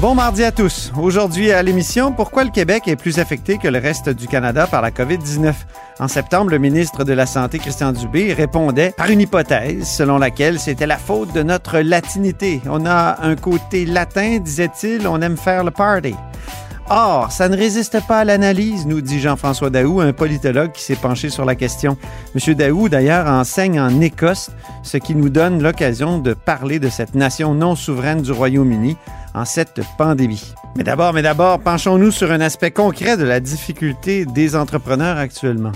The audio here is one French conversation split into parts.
Bon mardi à tous. Aujourd'hui à l'émission, pourquoi le Québec est plus affecté que le reste du Canada par la COVID-19? En septembre, le ministre de la Santé, Christian Dubé, répondait par une hypothèse selon laquelle c'était la faute de notre latinité. On a un côté latin, disait-il, on aime faire le party. Or, ça ne résiste pas à l'analyse, nous dit Jean-François Daou, un politologue qui s'est penché sur la question. Monsieur Daou, d'ailleurs, enseigne en Écosse, ce qui nous donne l'occasion de parler de cette nation non souveraine du Royaume-Uni en cette pandémie. Mais d'abord, mais d'abord, penchons-nous sur un aspect concret de la difficulté des entrepreneurs actuellement.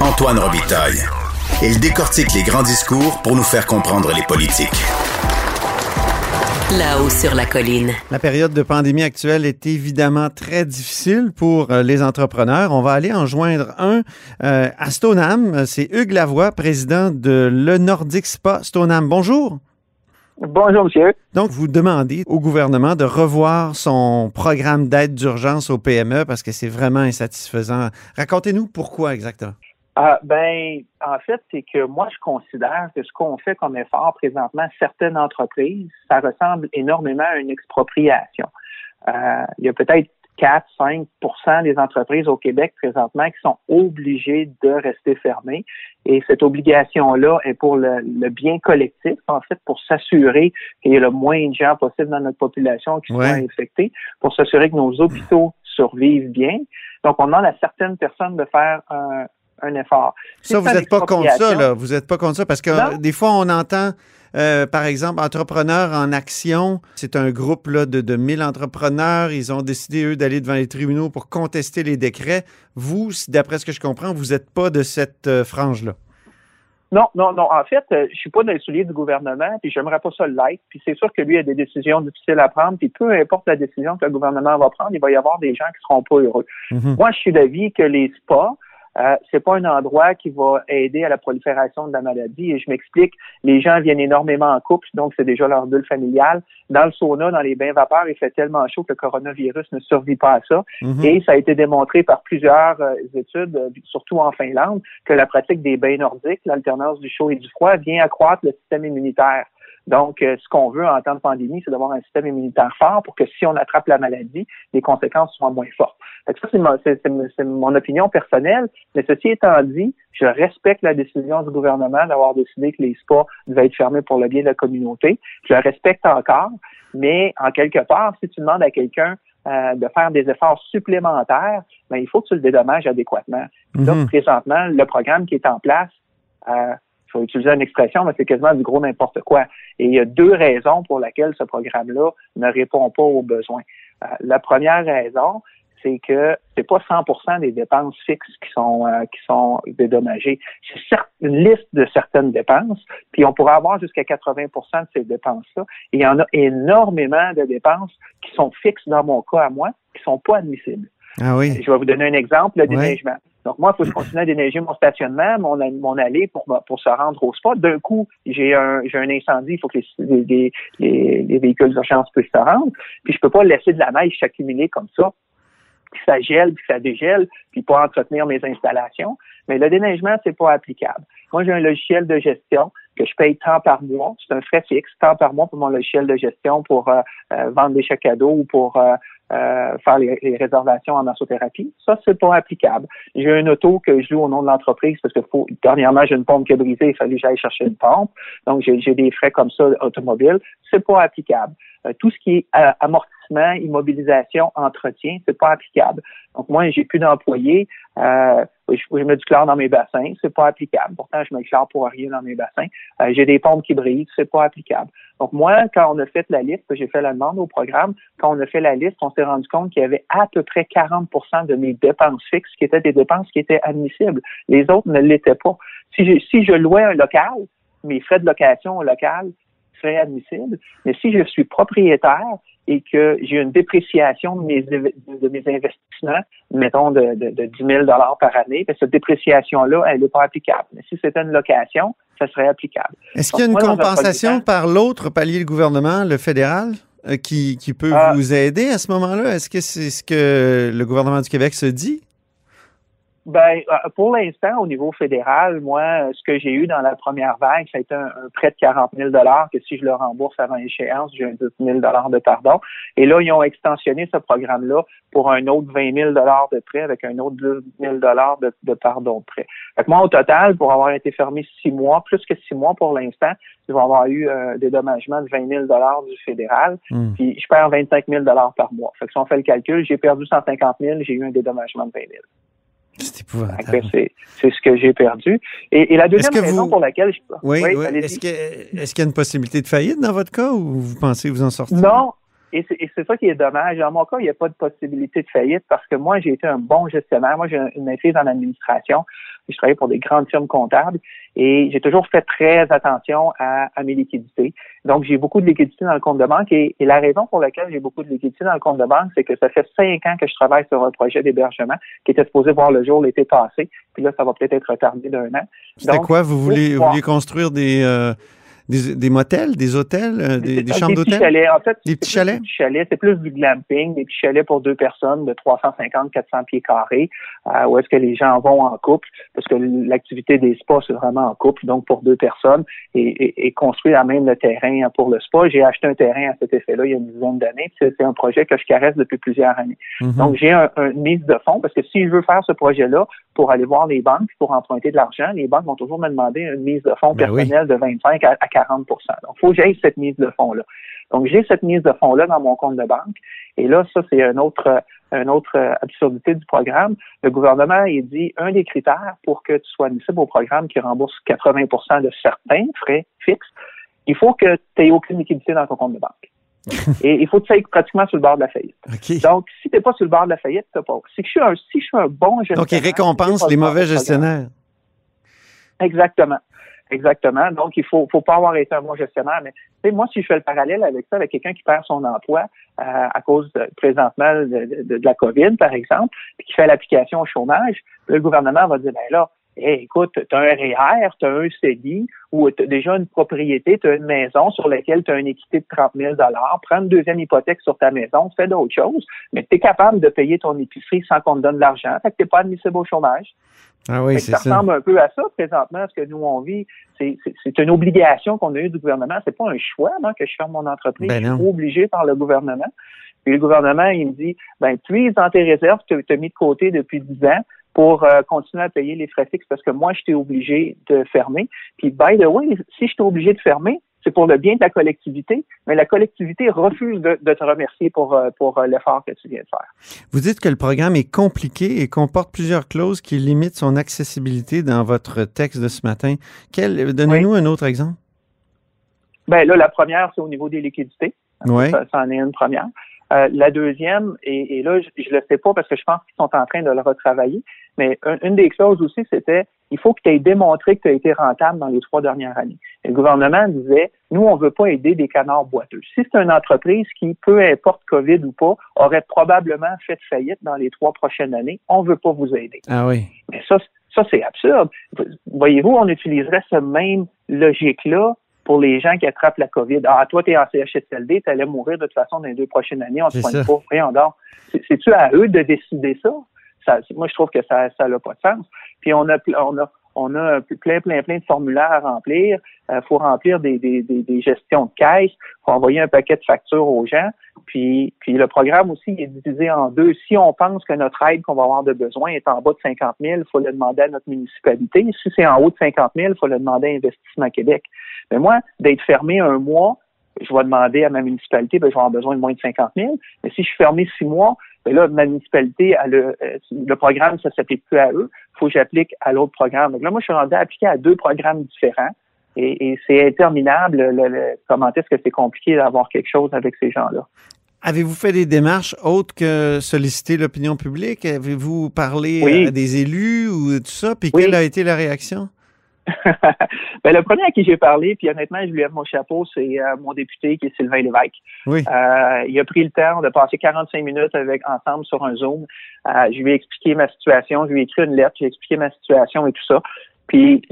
Antoine Robitaille. Il décortique les grands discours pour nous faire comprendre les politiques. Là-haut sur la colline. La période de pandémie actuelle est évidemment très difficile pour euh, les entrepreneurs. On va aller en joindre un euh, à Stoneham. C'est Hugues Lavoie, président de Le Nordic Spa Stoneham. Bonjour. Bonjour, monsieur. Donc, vous demandez au gouvernement de revoir son programme d'aide d'urgence aux PME parce que c'est vraiment insatisfaisant. Racontez-nous pourquoi exactement. Ah, ben, en fait, c'est que moi, je considère que ce qu'on fait comme effort présentement, certaines entreprises, ça ressemble énormément à une expropriation. Euh, il y a peut-être 4-5 des entreprises au Québec présentement qui sont obligées de rester fermées. Et cette obligation-là est pour le, bien collectif, en fait, pour s'assurer qu'il y ait le moins de gens possible dans notre population qui soient infectés, pour s'assurer que nos hôpitaux survivent bien. Donc, on demande à certaines personnes de faire un, un effort. Ça, vous n'êtes pas contre ça, là. Vous n'êtes pas contre ça parce que des fois, on entend, euh, par exemple, Entrepreneurs en Action. C'est un groupe là, de, de 1000 entrepreneurs. Ils ont décidé, eux, d'aller devant les tribunaux pour contester les décrets. Vous, d'après ce que je comprends, vous n'êtes pas de cette euh, frange-là. Non, non, non. En fait, euh, je suis pas dans les souliers du gouvernement, puis j'aimerais pas ça l'être. Puis c'est sûr que lui a des décisions difficiles à prendre, puis peu importe la décision que le gouvernement va prendre, il va y avoir des gens qui seront pas heureux. Mm-hmm. Moi, je suis d'avis que les spas, euh, c'est pas un endroit qui va aider à la prolifération de la maladie. Et je m'explique, les gens viennent énormément en couple, donc c'est déjà leur bulle familiale. Dans le sauna, dans les bains vapeurs, il fait tellement chaud que le coronavirus ne survit pas à ça. Mhm. Et ça a été démontré par plusieurs euh, études, euh, surtout en Finlande, que la pratique des bains nordiques, l'alternance du chaud et du froid, vient accroître le système immunitaire. Donc, euh, ce qu'on veut en temps de pandémie, c'est d'avoir un système immunitaire fort pour que si on attrape la maladie, les conséquences soient moins fortes. ça, c'est mon, opinion personnelle. Mais ceci étant dit, je respecte la décision du gouvernement d'avoir décidé que les spas devaient être fermés pour le bien de la communauté. Je le respecte encore, mais en quelque part, si tu demandes à quelqu'un euh, de faire des efforts supplémentaires, ben, il faut que tu le dédommages adéquatement. Donc, mm-hmm. présentement, le programme qui est en place, euh, je vais utiliser une expression, mais c'est quasiment du gros n'importe quoi. Et il y a deux raisons pour lesquelles ce programme-là ne répond pas aux besoins. Euh, la première raison, c'est que c'est pas 100% des dépenses fixes qui sont euh, qui sont dédommagées. C'est une liste de certaines dépenses, puis on pourrait avoir jusqu'à 80% de ces dépenses-là. Et il y en a énormément de dépenses qui sont fixes dans mon cas à moi, qui sont pas admissibles. Ah oui. Je vais vous donner un exemple, le déneigement. Donc, moi, il faut que je continue à déneiger mon stationnement, mon, mon allée pour, pour se rendre au spot. D'un coup, j'ai un, j'ai un incendie, il faut que les, les, les, les véhicules d'urgence puissent se rendre. Puis, je peux pas laisser de la neige s'accumuler comme ça puis ça gèle, puis ça dégèle, puis pas entretenir mes installations. Mais le déneigement, c'est pas applicable. Moi, j'ai un logiciel de gestion que je paye tant par mois. C'est un frais fixe, tant par mois pour mon logiciel de gestion pour euh, euh, vendre des chèques cadeaux ou pour euh, faire les, réservations en massothérapie. Ça, c'est pas applicable. J'ai un auto que je loue au nom de l'entreprise parce que faut, dernièrement, j'ai une pompe qui a brisé, il fallait que j'aille chercher une pompe. Donc, j'ai des frais comme ça automobiles. C'est pas applicable. tout ce qui est amortissement, immobilisation, entretien, c'est pas applicable. Donc, moi, j'ai plus d'employés. Euh, je, mets du chlore dans mes bassins, c'est pas applicable. Pourtant, je mets du chlore pour rien dans mes bassins. Euh, j'ai des pompes qui brisent, c'est pas applicable. Donc moi, quand on a fait la liste, j'ai fait la demande au programme, quand on a fait la liste, on s'est rendu compte qu'il y avait à peu près 40% de mes dépenses fixes qui étaient des dépenses qui étaient admissibles. Les autres ne l'étaient pas. Si je, si je louais un local, mes frais de location au local seraient admissibles, mais si je suis propriétaire et que j'ai une dépréciation de mes, de mes investissements, mettons de, de, de 10 000 par année, ben, cette dépréciation-là, elle n'est pas applicable. Mais si c'était une location, ça serait applicable. Est-ce qu'il y a une compensation par l'autre palier de gouvernement, le fédéral, euh, qui, qui peut Ah. vous aider à ce moment-là? Est-ce que c'est ce que le gouvernement du Québec se dit? Ben, euh, pour l'instant, au niveau fédéral, moi, euh, ce que j'ai eu dans la première vague, ça a été un, un prêt de 40 000 que si je le rembourse avant échéance, j'ai un 12 000 de pardon. Et là, ils ont extensionné ce programme-là pour un autre 20 000 de prêt avec un autre 12 000 de, de pardon de prêt. Fait que moi, au total, pour avoir été fermé six mois, plus que six mois pour l'instant, je vais avoir eu un dédommagement de 20 000 du fédéral, Hmm. puis je perds 25 000 par mois. Fait que si on fait le calcul, j'ai perdu 150 000, j'ai eu un dédommagement de 20 000. C'est épouvantable. ce que j'ai perdu. Et, et la deuxième raison vous- pour laquelle je Oui, oui. Est-ce qu'il y a une possibilité de faillite dans votre cas ou vous pensez vous en sortir? Non. Et c'est et c'est ça qui est dommage. Dans mon cas, il n'y a pas de possibilité de faillite parce que moi, j'ai été un bon gestionnaire. Moi, j'ai une maîtrise en administration. Je travaille pour des grandes firmes comptables et j'ai toujours fait très attention à, à mes liquidités. Donc, j'ai beaucoup de liquidités dans le compte de banque et, et la raison pour laquelle j'ai beaucoup de liquidités dans le compte de banque, c'est que ça fait cinq ans que je travaille sur un projet d'hébergement qui était supposé voir le jour l'été passé. Puis là, ça va peut-être être retardé d'un an. C'était quoi? Vous vouliez, vous vouliez construire des, euh, des, des motels, des hôtels, euh, des, des chambres petits d'hôtel? chalets. En fait, Des petits chalets? Des petits chalets, c'est plus du glamping, des petits chalets pour deux personnes de 350, 400 pieds carrés, euh, où est-ce que les gens vont en couple, parce que l'activité des spas, c'est vraiment en couple, donc pour deux personnes, et, et, et construire à même le terrain pour le spa. J'ai acheté un terrain à cet effet-là il y a une dizaine d'années, c'est un projet que je caresse depuis plusieurs années. Mhm. Donc, j'ai un, mise de fonds, parce que si je veux faire ce projet-là pour aller voir les banques, pour emprunter de l'argent, les banques vont toujours me demander une mise de fonds Ben oui. personnelle de 25 à, à 40 Donc, il faut que j'aille cette mise de fonds-là. Donc, j'ai cette mise de fonds-là dans mon compte de banque. Et là, ça, c'est un autre, une autre euh, absurdité du programme. Le gouvernement, il dit, un des critères pour que tu sois admissible au programme qui rembourse 80% de certains frais fixes, il faut que tu aies aucune liquidité dans ton compte de banque. Et il faut que tu ailles pratiquement sur le bord de la faillite. Donc, si tu n'es pas sur le bord de la faillite, tu pas. Si je suis un, si je suis un bon gestionnaire. Donc, il récompense les mauvais gestionnaires. Exactement. Exactement. Donc, il faut, faut pas avoir été un bon gestionnaire. Mais moi, si je fais le parallèle avec ça, avec quelqu'un qui perd son emploi euh, à cause présentement de, de- de la COVID, par exemple, puis qui fait l'application au chômage, le gouvernement va dire, ben là, hey, écoute, tu as un REER, tu as un CELI, ou tu as déjà une propriété, tu as une maison sur laquelle tu as une équité de 30 000 prends une deuxième hypothèque sur ta maison, fais d'autres choses, mais tu es capable de payer ton épicerie sans qu'on te donne de l'argent, fait que tu pas admissible au chômage. Ah oui, que ça ressemble un peu à ça présentement, ce que nous on vit. C'est une obligation qu'on a eue du gouvernement. C'est pas un choix non, que je ferme mon entreprise. Ben je suis obligé par le gouvernement. Puis le gouvernement, il me dit, ben puise dans tes réserves, tu as mis de côté depuis 10 ans pour euh, continuer à payer les frais fixes parce que moi, je t'ai obligé de fermer. Puis, by the way, si je t'ai obligé de fermer, c'est pour le bien de la collectivité, mais la collectivité refuse de, de te remercier pour, euh, pour euh, l'effort que tu viens de faire. Vous dites que le programme est compliqué et comporte plusieurs clauses qui limitent son accessibilité dans votre texte de ce matin. Donnez-nous un autre exemple. Ben là, la première, c'est au niveau des liquidités. Oui. Ça, ça en est une première. Euh, la deuxième, et, et là, je, je le sais pas parce que je pense qu'ils sont en train de le retravailler, mais un- une des clauses aussi, c'était il faut que tu aies démontré que tu as été rentable dans les trois dernières années. Et le gouvernement disait, nous, on veut pas aider des canards boiteux. Si c'est une entreprise qui, peu importe COVID ou pas, aurait probablement fait faillite dans les trois prochaines années, on veut pas vous aider. Ah oui. Mais ça, ça c'est absurde. Voyez-vous, on utiliserait ce même logique-là pour les gens qui attrapent la COVID. Ah, toi, tu es en CHSLD, tu allais mourir de toute façon dans les deux prochaines années, on te ça. pas. Voyons donc. C'est- C'est-tu à eux de décider ça? ça moi, je trouve que ça n'a pas de sens. Puis on a, on a, on a plein, plein, plein de formulaires à remplir. Il faut remplir des, des, des, des gestions de caisse. Il faut envoyer un paquet de factures aux gens. Puis, puis le programme aussi est divisé en deux. Si on pense que notre aide qu'on va avoir de besoin est en bas de 50 000, il faut le demander à notre municipalité. Si c'est en haut de 50 000, il faut le demander à Investissement Québec. Mais moi, d'être fermé un mois, je vais demander à ma municipalité, ben, je vais avoir besoin de moins de 50 000. Mais si je suis fermé six mois, ben là, ma municipalité, a, euh, le programme, ça s'applique plus à eux. Il faut que j'applique à l'autre programme. Donc là, moi, je suis rendu à appliquer à deux programmes différents. Et, et c'est interminable le, le, comment est-ce que c'est compliqué d'avoir quelque chose avec ces gens-là. Avez-vous fait des démarches autres que solliciter l'opinion publique? Avez-vous parlé Oui. à des élus ou tout ça? Puis Oui. quelle a été la réaction? ben, le premier à qui j'ai parlé, puis honnêtement, je lui lève mon chapeau, c'est euh, mon député qui est Sylvain Lévesque. Oui. Euh, il a pris le temps de passer 45 minutes avec ensemble sur un Zoom. Euh, je lui ai expliqué ma situation, je lui ai écrit une lettre, j'ai expliqué ma situation et tout ça. Puis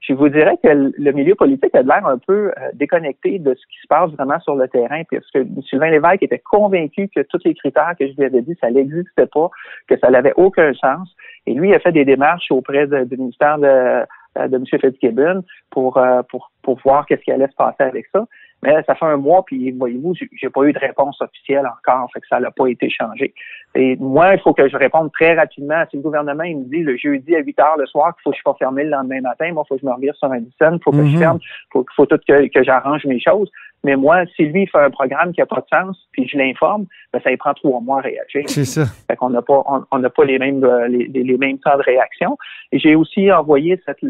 je vous dirais que le milieu politique a l'air un peu déconnecté de ce qui se passe vraiment sur le terrain, parce que Sylvain Lévesque était convaincu que tous les critères que je lui avais dit, ça n'existait pas, que ça n'avait aucun sens. Et lui, il a fait des démarches auprès du ministère de euh, de M. Fitzgibbon pour, euh, pour, pour voir qu'est-ce qui allait se passer avec ça. Mais ça fait un mois, puis voyez-vous, j'ai pas eu de réponse officielle encore, fait que ça n'a pas été changé. Et moi, il faut que je réponde très rapidement. Si le gouvernement il me dit le jeudi à 8 heures le soir qu'il faut que je sois fermé le lendemain matin, moi, il faut que je me revire sur un il faut que je mhm. ferme, il faut, faut tout que, que j'arrange mes choses. Mais moi, si lui fait un programme qui n'a pas de sens, puis je l'informe, ben, ça lui prend trois mois à réagir. C'est ça. Fait qu'on n'a pas, on n'a pas les mêmes, euh, les, les, mêmes temps de réaction. Et j'ai aussi envoyé cette,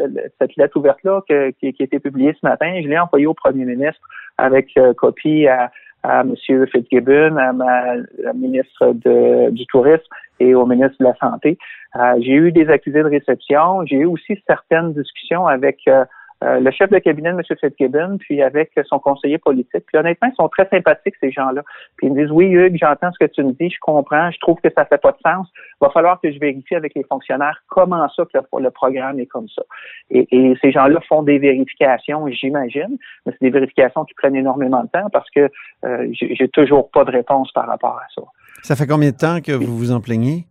cette lettre ouverte-là qui, qui a été publiée ce matin. Je l'ai envoyée au premier ministre avec euh, copie à, à M. Fitzgibbon, à ma ministre de, du Tourisme et au ministre de la Santé. Euh, j'ai eu des accusés de réception. J'ai eu aussi certaines discussions avec euh, le chef de cabinet de M. Fitzgibbon, puis avec son conseiller politique. Puis honnêtement, ils sont très sympathiques, ces gens-là. Puis ils me disent, oui, Hugues, j'entends ce que tu me dis, je comprends, je trouve que ça fait pas de sens. Il va falloir que je vérifie avec les fonctionnaires comment ça que le, programme est comme ça. Et, ces gens-là font des vérifications, j'imagine, mais c'est des vérifications qui prennent énormément de temps parce que euh, j'ai toujours pas de réponse par rapport à ça. Ça fait combien de temps que vous vous en plaignez?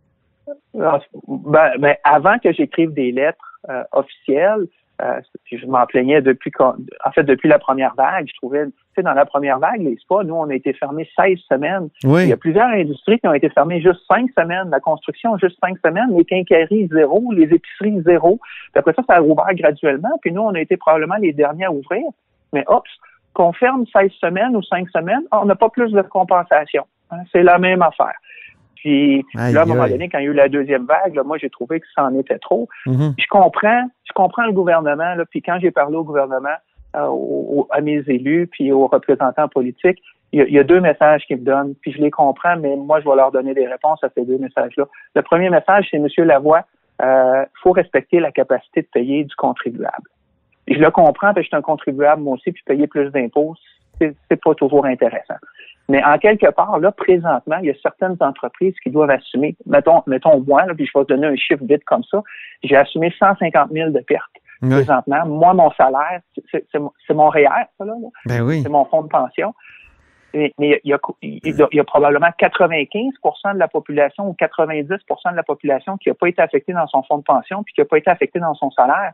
Ah, ben, ben, avant que j'écrive des lettres euh, officielles, euh, je m'en plaignais depuis, en fait, depuis la première vague. Je trouvais, tu sais, dans la première vague, les spas, nous, on a été fermés 16 semaines. Il y a plusieurs industries qui ont été fermées juste 5 semaines. La construction, juste 5 semaines. Les quincailleries, zéro. Les épiceries, zéro. Puis après ça, ça a rouvert graduellement. Puis nous, on a été probablement les derniers à ouvrir. Mais, hop, qu'on ferme 16 semaines ou 5 semaines, on n'a pas plus de compensation. Hein, c'est la même affaire. Puis là, à un moment donné, quand il y a eu la deuxième vague, moi, j'ai trouvé que ça en était trop. Mm-hmm. Je comprends, je comprends le gouvernement. Là, puis quand j'ai parlé au gouvernement, euh, à mes élus, puis aux représentants politiques, il y, a, deux messages qu'ils me donnent. Puis je les comprends, mais moi, je vais leur donner des réponses à ces deux messages-là. Le premier message, c'est Monsieur Lavoie, il euh, faut respecter la capacité de payer du contribuable. Et je le comprends, parce que je suis un contribuable moi aussi, puis payer plus d'impôts, c'est pas toujours intéressant. Mais en quelque part, là, présentement, il y a certaines entreprises qui doivent assumer, mettons, mettons moi, là, puis je vais te donner un chiffre vite comme ça, j'ai assumé 150 000 de pertes. Présentement, moi, mon salaire, c'est mon REER, ça, là. Ben oui. C'est mon fonds de pension. Mais, il, y a, il, y a, probablement 95% de la population ou 90% de la population qui n'a pas été affectée dans son fonds de pension puis qui n'a pas été affectée dans son salaire.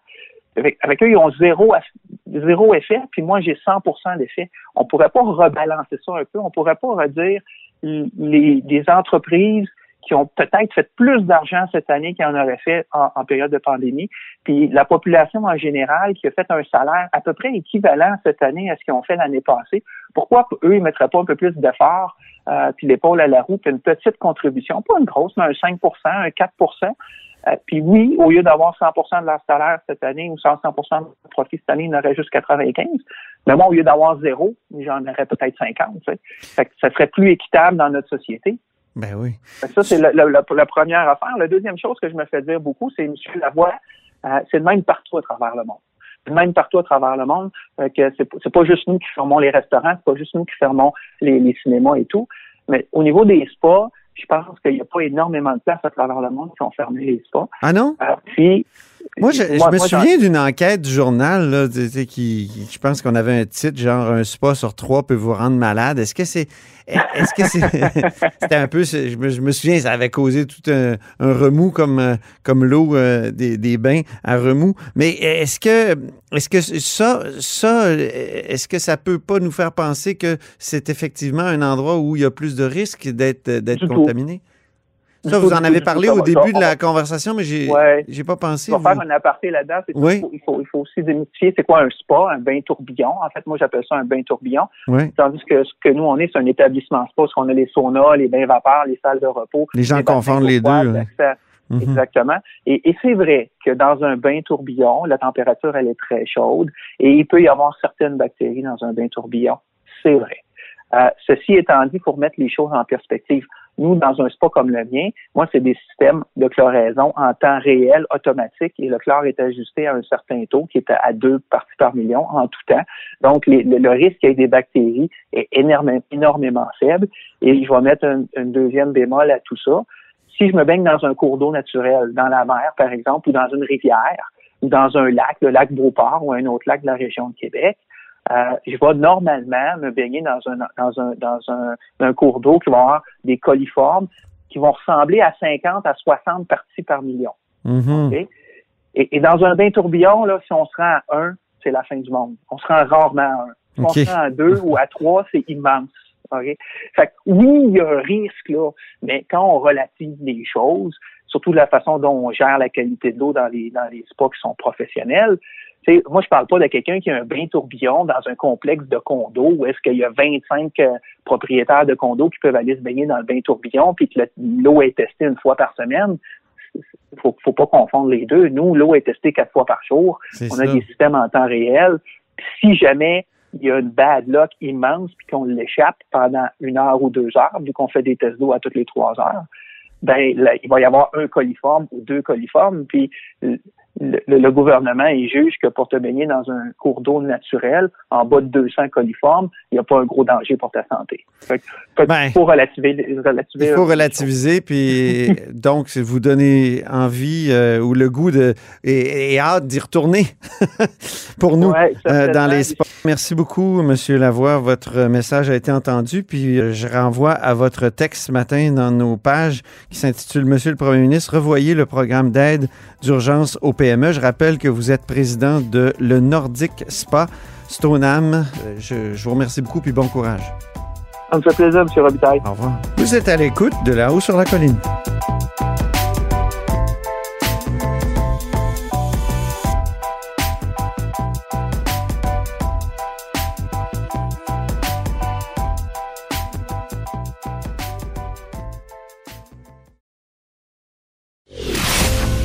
Avec, eux, ils ont zéro, zéro effet, puis moi, j'ai 100% d'effet. On pourrait pas rebalancer ça un peu. On pourrait pas redire les, des entreprises qui ont peut-être fait plus d'argent cette année qu'ils en auraient fait en, période de pandémie, puis la population en général qui a fait un salaire à peu près équivalent cette année à ce qu'ils ont fait l'année passée, pourquoi eux, ils mettraient pas un peu plus d'efforts, euh, puis l'épaule à la roue, puis une petite contribution, pas une grosse, mais un 5% un 4 euh, puis oui, au lieu d'avoir 100% de leur salaire cette année ou 100, 100 de leur profit cette année, ils en auraient juste 95. Mais moi, au lieu d'avoir zéro, j'en aurais peut-être 50. Tu fait que ça serait plus équitable dans notre société. Ben oui. Ça, c'est la, première affaire. La deuxième chose que je me fais dire beaucoup, c'est M. Lavoie, euh, c'est de même partout à travers le monde. C'est même partout à travers le monde euh, que c'est pas juste nous qui fermons les restaurants, c'est pas juste nous qui fermons les, les cinémas et tout. Mais au niveau des spas, je pense qu'il n'y a pas énormément de places à travers le monde qui ont fermé les spas. Ah non? Euh, puis, moi, je, me souviens d'une enquête du journal, là, qui, je pense qu'on avait un titre, genre un spa sur trois peut vous rendre malade. Est-ce que c'est. Est-ce que c'est. C'était un peu. Je me, je me, souviens, ça avait causé tout un, remous comme, euh, comme l'eau euh, des, des, bains à remous. Mais est-ce que, est-ce que ça, ça, est-ce que ça peut pas nous faire penser que c'est effectivement un endroit où il y a plus de risques d'être, d'être contaminé? Ça, vous en avez parlé au début de la conversation, mais j'ai j'ai pas pensé. On va faire un aparté là-dedans. Oui. Il, faut, il faut aussi démystifier c'est quoi un spa, un bain tourbillon. En fait, moi, j'appelle ça un bain tourbillon. Oui. Tandis que ce que nous, on est, c'est un établissement spa, parce qu'on a les saunas, les bains vapeurs, les salles de repos. Les gens confondent les deux. Mhm. Exactement. Et, et c'est vrai que dans un bain tourbillon, la température, elle est très chaude et il peut y avoir certaines bactéries dans un bain tourbillon. C'est vrai. Euh, ceci étant dit, pour mettre les choses en perspective, Nous, dans un spa comme le mien, moi, c'est des systèmes de chloraison en temps réel, automatique, et le chlore est ajusté à un certain taux qui est à deux parties par million en tout temps. Donc, le, risque ait des bactéries est énormément, faible. Et je vais mettre un, une deuxième bémol à tout ça. Si je me baigne dans un cours d'eau naturel, dans la mer, par exemple, ou dans une rivière, ou dans un lac, le lac Beauport ou un autre lac de la région de Québec, euh, je vais normalement me baigner dans un dans un dans un, un cours d'eau qui va avoir des coliformes qui vont ressembler à 50 à 60 parties par million. Mm-hmm. et, et, dans un bain tourbillon, là, si on se rend à un, c'est la fin du monde. On se rend rarement à un. Si on se rend à deux ou à trois, c'est immense. Okay? Fait que, oui, il y a un risque, là, mais quand on relative les choses, surtout de la façon dont on gère la qualité de l'eau dans les, dans les spas qui sont professionnels, moi, je parle pas de quelqu'un qui a un bain tourbillon dans un complexe de condos où est-ce qu'il y a 25 euh, propriétaires de condos qui peuvent aller se baigner dans le bain tourbillon puis que l'eau est testée une fois par semaine. Faut, faut pas confondre les deux. Nous, l'eau est testée quatre fois par jour. On a des systèmes en temps réel. si jamais il y a une bad luck immense puis qu'on l'échappe pendant une heure ou deux heures, vu qu'on fait des tests d'eau à toutes les trois heures, ben il va y avoir un coliforme ou deux coliformes, puis le, gouvernement il juge que pour te baigner dans un cours d'eau naturel en bas de 200 coliformes, il n'y a pas un gros danger pour ta santé. Ben, il faut relativiser. il faut relativiser, puis donc vous donner envie euh, ou le goût de et, hâte d'y retourner pour nous euh, dans les sports. Merci beaucoup, Monsieur Lavoie. Votre message a été entendu, puis euh, je renvoie à votre texte ce matin dans nos pages qui s'intitule Monsieur le Premier ministre, revoyez le programme d'aide d'urgence au PME. Je rappelle que vous êtes président de le Nordic Spa Stoneham. Je, je vous remercie beaucoup puis bon courage. Ça me fait plaisir, M. Robitaille. Au revoir. Vous êtes à l'écoute de là-haut sur la colline.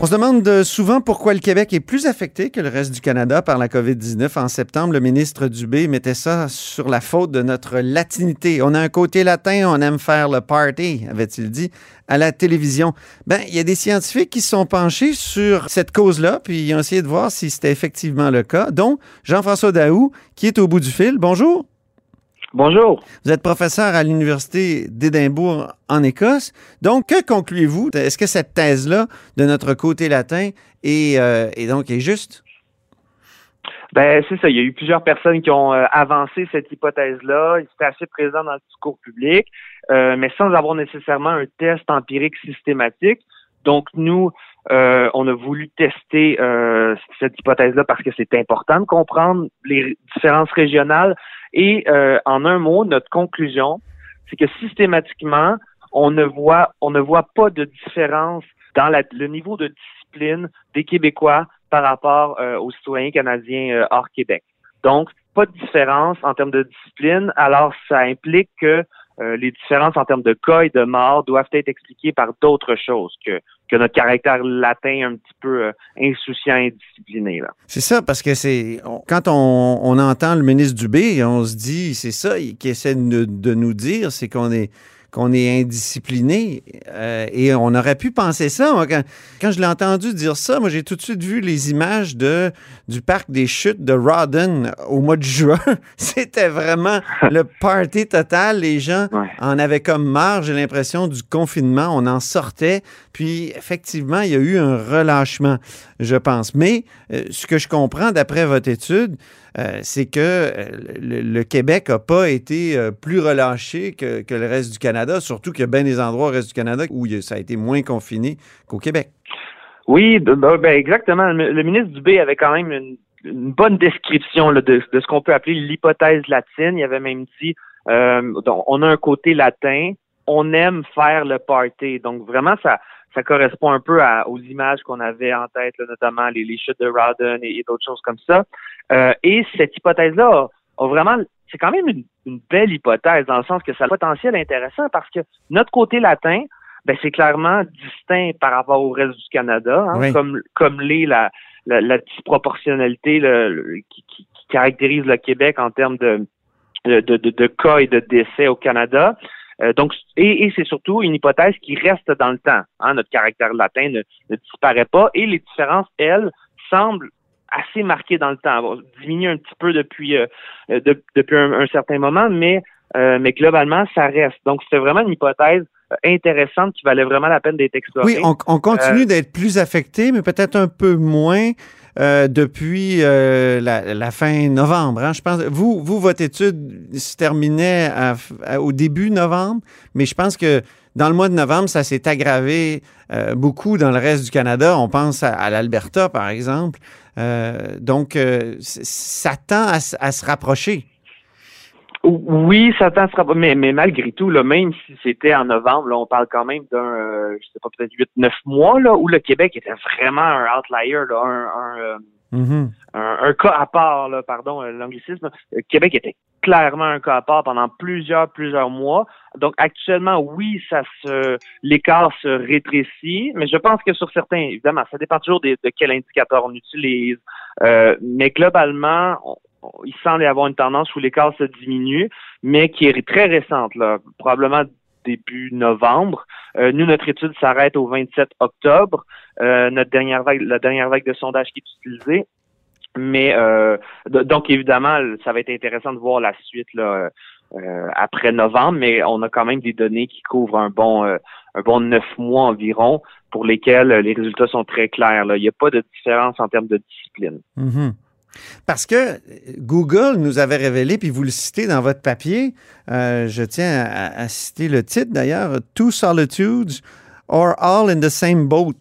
On se demande souvent pourquoi le Québec est plus affecté que le reste du Canada par la COVID-19. En septembre, le ministre Dubé mettait ça sur la faute de notre latinité. On a un côté latin, on aime faire le party, avait-il dit à la télévision. Ben, il y a des scientifiques qui se sont penchés sur cette cause-là, puis ils ont essayé de voir si c'était effectivement le cas, dont Jean-François Daou, qui est au bout du fil. Bonjour. Bonjour. Vous êtes professeur à l'Université d'Édimbourg en Écosse. Donc, que concluez-vous? Est-ce que cette thèse-là de notre côté latin est, euh, donc est juste? Ben c'est ça. Il y a eu plusieurs personnes qui ont euh, avancé cette hypothèse-là. C'était assez présent dans le discours public, euh, mais sans avoir nécessairement un test empirique systématique. Donc nous, on a voulu tester cette hypothèse-là parce que c'est important de comprendre les différences régionales, et euh, en un mot, notre conclusion, c'est que systématiquement, on ne voit, pas de différence dans le niveau de discipline des Québécois par rapport euh, aux citoyens canadiens euh, hors Québec. Donc, pas de différence en termes de discipline, alors ça implique que euh, les différences en termes de cas et de morts doivent être expliquées par d'autres choses que, que notre caractère latin un petit peu euh, insouciant et discipliné. C'est ça, parce que c'est quand on, on, entend le ministre Dubé, on se dit, c'est ça qu'il essaie de, de nous dire, c'est qu'on est qu'on est indiscipliné. Euh, et on aurait pu penser ça. quand, je l'ai entendu dire ça, moi, j'ai tout de suite vu les images de, du parc des chutes de Rawdon au mois de juin. C'était vraiment le party total. Les gens en avaient comme marre, j'ai l'impression, du confinement. On en sortait. Puis, effectivement, il y a eu un relâchement, je pense. Mais euh, ce que je comprends d'après votre étude, euh, c'est que euh, le, Québec n'a pas été euh, plus relâché que, le reste du Canada, surtout qu'il y a bien des endroits au reste du Canada où ça a été moins confiné qu'au Québec. Oui, ben, exactement. Le, ministre Dubé avait quand même une, bonne description de, ce qu'on peut appeler l'hypothèse latine. Il avait même dit on a un côté latin, on aime faire le party. Donc vraiment, ça, ça correspond un peu aux images qu'on avait en tête, notamment les, chutes de Rawdon et d'autres choses comme ça. Euh, et cette hypothèse-là a, vraiment, c'est quand même une, belle hypothèse dans le sens que ça a un potentiel intéressant parce que notre côté latin, ben c'est clairement distinct par rapport au reste du Canada, hein, comme comme l'est la, la, la disproportionnalité qui, qui, caractérise le Québec en termes de de, de, de cas et de décès au Canada. Euh, donc, et, et c'est surtout une hypothèse qui reste dans le temps. Hein, notre caractère latin ne, disparaît pas et les différences, elles, semblent assez marquées dans le temps. Bon, diminuent un petit peu depuis euh, depuis un, certain moment, mais euh, mais globalement, ça reste. Donc, c'est vraiment une hypothèse intéressante qui valait vraiment la peine d'être explorée. Oui, on, on continue d'être plus affecté, mais peut-être un peu moins euh, depuis euh, la, fin novembre. Hein. Je pense, vous, vous, votre étude se terminait au début novembre, mais je pense que dans le mois de novembre, ça s'est aggravé euh, beaucoup dans le reste du Canada. On pense à, l'Alberta, par exemple. donc, ça tend à, se rapprocher. Oui, ça tend à se rapprocher, mais, mais malgré tout, là, même si c'était en novembre, là, on parle quand même d'un, je sais pas, peut-être 8-9 mois, là, où le Québec était vraiment un outlier, là, un, mm-hmm. un, un, cas à part, là, pardon, l'anglicisme. Le Québec était clairement un cas à part pendant plusieurs, plusieurs mois. Donc, actuellement, oui, ça se, l'écart se rétrécit, mais je pense que sur certains, évidemment, ça dépend toujours de, de quel indicateur on utilise. Euh, mais globalement, il semble y avoir une tendance où l'écart se diminue, mais qui est très récente, là, probablement début novembre. Euh, nous, notre étude s'arrête au 27 octobre. Euh, notre dernière vague, la dernière vague de sondage qui est utilisée. Mais euh, donc évidemment, ça va être intéressant de voir la suite là, après novembre, mais on a quand même des données qui couvrent un bon un bon neuf mois environ pour lesquels les résultats sont très clairs. Là. Il n'y a pas de différence en termes de discipline. Mm-hmm. Parce que Google nous avait révélé, puis vous le citez dans votre papier, euh, je tiens à, citer le titre d'ailleurs, Two Solitudes are all in the same boat.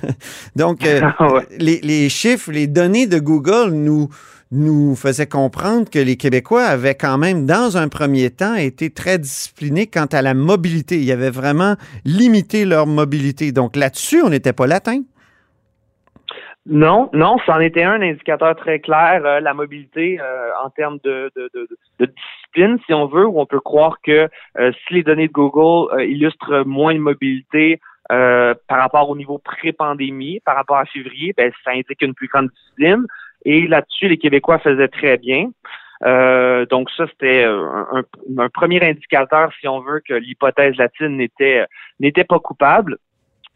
Donc, euh, ah les, chiffres, les données de Google nous, nous faisaient comprendre que les Québécois avaient quand même, dans un premier temps, été très disciplinés quant à la mobilité. Ils avaient vraiment limité leur mobilité. Donc là-dessus, on n'était pas latin. Non, non, c'en était un indicateur très clair, euh, la mobilité euh, en termes de, de, de, de, discipline, si on veut, où on peut croire que euh, si les données de Google illustrent moins de mobilité par rapport au niveau pré-pandémie, par rapport à février, ben, ça indique une plus grande discipline. Et là-dessus, les Québécois faisaient très bien. donc ça, c'était un, un, premier indicateur, si on veut, que l'hypothèse latine n'était n'était pas coupable.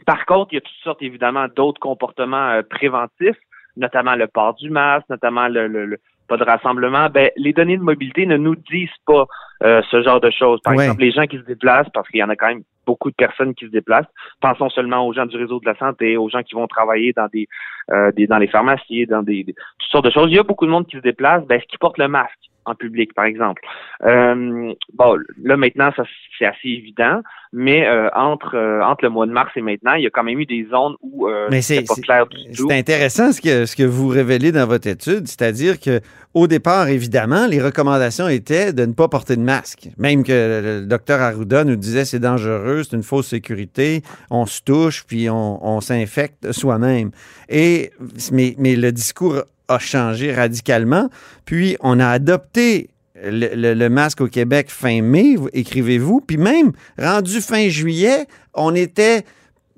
Par contre, il y a toutes sortes, évidemment, d'autres comportements euh, préventifs, notamment le port du masque, notamment le, pas de rassemblement. Ben, les données de mobilité ne nous disent pas euh, ce genre de choses. Par exemple, les gens qui se déplacent, parce qu'il y en a quand même beaucoup de personnes qui se déplacent. Pensons seulement aux gens du réseau de la santé, aux gens qui vont travailler dans des, euh, dans les pharmacies, dans des, toutes sortes de choses. Il y a beaucoup de monde qui se déplace. Ben, est-ce qu'ils portent le masque? En public, par exemple. Euh, bon, là maintenant, ça c'est assez évident, mais euh, entre euh, entre le mois de mars et maintenant, il y a quand même eu des zones où c'est pas clair du tout. C'est intéressant ce que ce que vous révélez dans votre étude, c'est-à-dire que au départ, évidemment, les recommandations étaient de ne pas porter de masque. Même que le docteur Arruda nous disait c'est dangereux, c'est une fausse sécurité, on se touche puis on, on s'infecte soi-même. Et mais mais le discours a changé radicalement. Puis, on a adopté le, masque au Québec fin mai, écrivez-vous. Puis même, rendu fin juillet, on était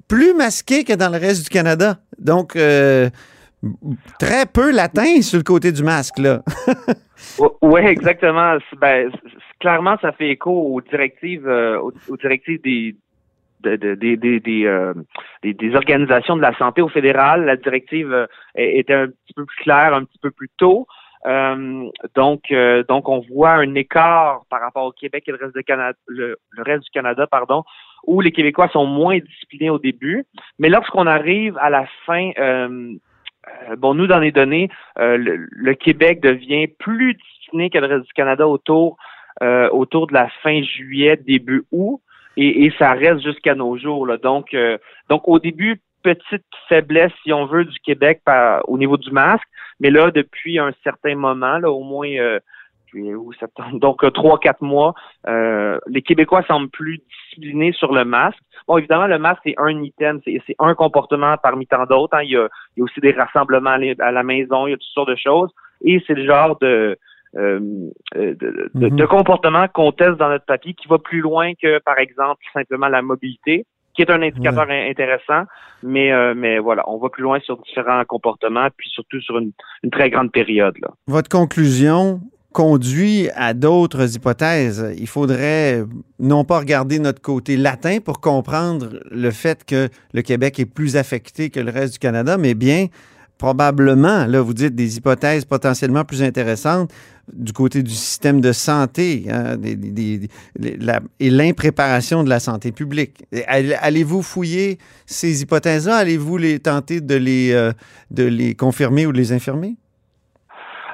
plus masqué que dans le reste du Canada. Donc, euh, très peu latin sur le côté du masque, là. oui, exactement. Ben, clairement, ça fait écho aux directives, euh, aux directives des, euh, des, des, organisations de la santé au fédéral. La directive euh, était un petit peu plus claire, un petit peu plus tôt. Euh, donc, donc on voit un écart par rapport au Québec et le reste, de Canada, le, reste du Canada, pardon, où les Québécois sont moins disciplinés au début. Mais lorsqu'on arrive à la fin, bon, nous dans les données, le, le, Québec devient plus discipliné que le reste du Canada autour autour de la fin juillet, début août et, ça reste jusqu'à nos jours. Là. Donc, euh, donc au début, petite faiblesse, si on veut, du Québec par, au niveau du masque, mais là, depuis un certain moment, là, au moins euh, septembre, donc euh, trois, quatre mois, euh, les Québécois semblent plus disciplinés sur le masque. Bon, évidemment, le masque, c'est un item, c'est un comportement parmi tant d'autres. Hein. Il, il y a aussi des rassemblements à la maison, il y a toutes sortes de choses. Et c'est le genre de euh, euh, de, de, mhm. comportement qu'on teste dans notre papier qui va plus loin que, par exemple, simplement la mobilité. qui est un indicateur intéressant, mais euh, mais voilà, on va plus loin sur différents comportements, puis surtout sur une, très grande période. Là. Votre conclusion conduit à d'autres hypothèses. Il faudrait non pas regarder notre côté latin pour comprendre le fait que le Québec est plus affecté que le reste du Canada, mais bien probablement, là, vous dites des hypothèses potentiellement plus intéressantes du côté du système de santé hein, et l'impréparation de la santé publique. Allez-vous fouiller ces hypothèses-là? Allez-vous les tenter de les, euh, de les confirmer ou de les infirmer?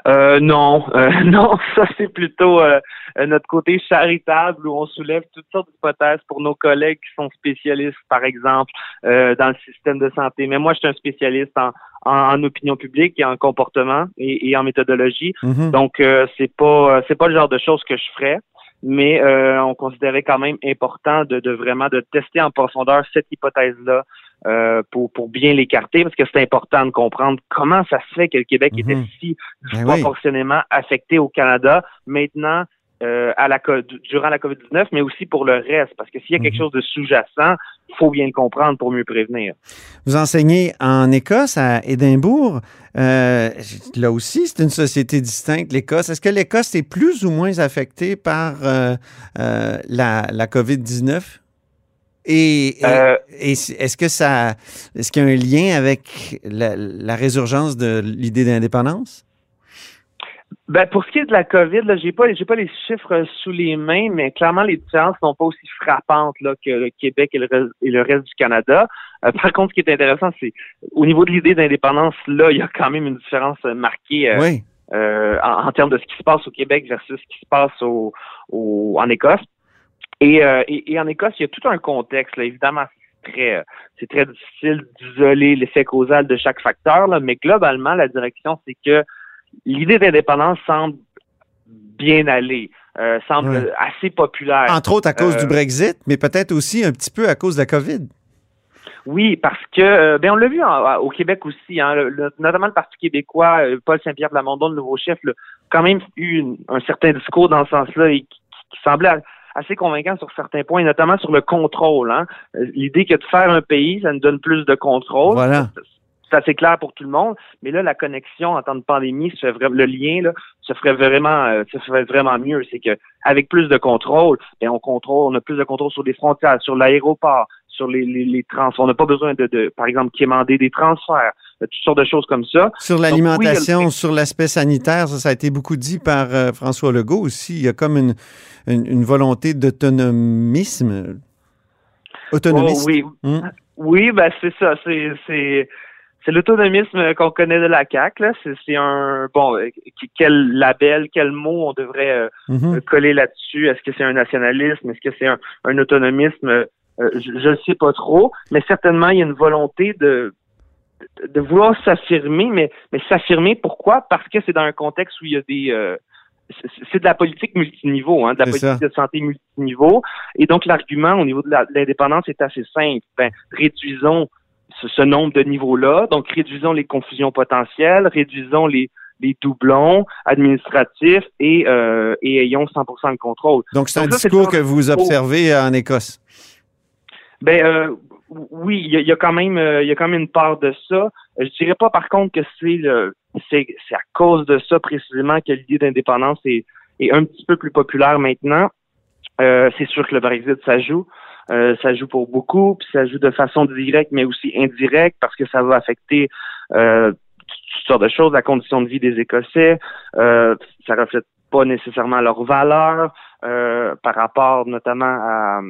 Euh, non, euh, non, ça c'est plutôt euh, notre côté charitable où on soulève toutes sortes d'hypothèses pour nos collègues qui sont spécialistes, par exemple, dans le système de santé. Mais moi, je suis un spécialiste en, en, opinion publique et en comportement et, en méthodologie. Mm-hmm. Donc, c'est pas c'est pas le genre de choses que je ferais mais on considérait quand même important de, de, vraiment de tester en profondeur cette hypothèse-là euh, pour, pour bien l'écarter, parce que c'est important de comprendre comment ça se fait que le Québec était mhm. si ben disproportionnellement affecté au Canada. Maintenant, euh, à la, durant la COVID-19, mais aussi pour le reste, parce que s'il y a quelque mhm. chose de sous-jacent, il faut bien le comprendre pour mieux prévenir. Vous enseignez en Écosse, à Édimbourg. Euh, là aussi, c'est une société distincte, l'Écosse. Est-ce que l'Écosse est plus ou moins affectée par la, la COVID-19? Et, euh, est-ce que ça, est-ce qu'il y a un lien avec la, résurgence de l'idée d'indépendance? Ben pour ce qui est de la COVID, là, j'ai pas, j'ai pas les chiffres sous les mains, mais clairement les différences sont pas aussi frappantes là que le Québec et le, reste, du Canada. Euh, par contre, ce qui est intéressant, c'est au niveau de l'idée d'indépendance, là, il y a quand même une différence marquée. Euh, en, termes de ce qui se passe au Québec versus ce qui se passe au en Écosse. Euh, et, et, en Écosse, il y a tout un contexte. Là. Évidemment, c'est très, c'est très difficile d'isoler l'effet causal de chaque facteur, là, mais globalement, la direction, c'est que l'idée d'indépendance semble bien aller, euh, semble assez populaire. Entre autres à cause du euh, Brexit, mais peut-être aussi un petit peu à cause de la COVID. Oui, parce que ben on l'a vu au Québec aussi, hein, notamment le Parti québécois, Paul Saint-Pierre Plamondon, le nouveau chef, a quand même eu un certain discours dans ce sens-là et qui, qui semblait assez convaincant sur certains points, notamment sur le contrôle. Hein. L'idée que de faire un pays, ça nous donne plus de contrôle. Voilà. C'est assez clair pour tout le monde, mais là, la connexion en temps de pandémie, se fait le lien là, se ferait vraiment, euh, se ferait vraiment mieux. C'est que avec plus de contrôle, ben, on contrôle, on a plus de contrôle sur les frontières, sur l'aéroport, sur les, les, les trans. On n'a pas besoin de, de, par exemple, quémander des transferts toutes sortes de choses comme ça. Sur l'alimentation, sur l'aspect sanitaire, ça, a été beaucoup dit par euh, François Legault aussi. Il y a comme une, une, volonté d'autonomisme. Autonomisme. oui, hmm? oui ben c'est ça. C'est, l'autonomisme qu'on connaît de la CAQ. Là. C'est, un bon euh, quel label, quel mot on devrait euh, mm-hmm. coller là-dessus? Est-ce que c'est un nationalisme? Est-ce que c'est un, un autonomisme? je ne sais pas trop, mais certainement il y a une volonté de de vouloir s'affirmer, mais, mais s'affirmer pourquoi? Parce que c'est dans un contexte où il y a des euh, c'est de la politique multiniveau, hein, de la politique de santé multiniveau. Et donc l'argument au niveau de l'indépendance est assez simple. Ben, réduisons ce, nombre de niveaux-là, donc réduisons les confusions potentielles, réduisons les, les doublons administratifs et, euh, et ayons 100% de contrôle. Donc c'est un discours que vous observez en Écosse. Ben euh, oui, il y, a, quand même euh, il y a quand même une part de ça. Je dirais pas par contre que c'est le c'est à cause de ça précisément que l'idée d'indépendance est, est un petit peu plus populaire maintenant. Euh, c'est sûr que le Brexit ça joue. Euh, ça joue pour beaucoup, puis ça joue de façon directe, mais aussi indirecte, parce que ça va affecter euh, toutes sortes de choses, la condition de vie des Écossais. Euh, ça reflète pas nécessairement leurs valeurs euh, par rapport notamment à,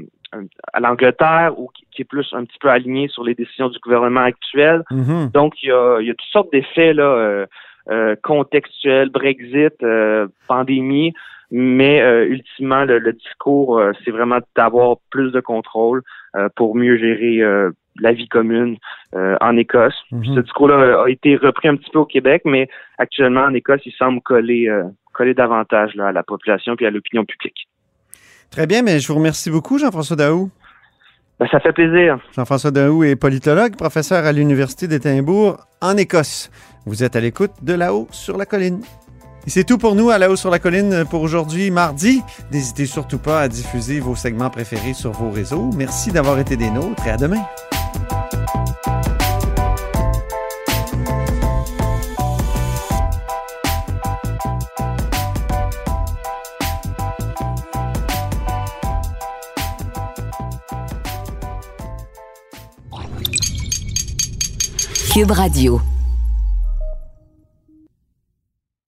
à l'Angleterre ou qui, est plus un petit peu aligné sur les décisions du gouvernement actuel. Mm-hmm. Donc, il y a, y a toutes sortes d'effets là, euh, euh contextuels, Brexit, euh, pandémie, mais euh, ultimement, le, discours, c'est vraiment d'avoir plus de contrôle pour mieux gérer la vie commune en Écosse. Mm-hmm. Ce discours-là a été repris un petit peu au Québec, mais actuellement, en Écosse, il semble coller, coller davantage là, à la population et à l'opinion publique. Très bien, mais je vous remercie beaucoup, Jean-François Daou. Ben, ça fait plaisir. Jean-François Daou est politologue, professeur à l'Université d'Édimbourg en Écosse. Vous êtes à l'écoute de là-haut sur la colline. Et c'est tout pour nous à la haut sur la colline pour aujourd'hui, mardi. N'hésitez surtout pas à diffuser vos segments préférés sur vos réseaux. Merci d'avoir été des nôtres et à demain. Radio.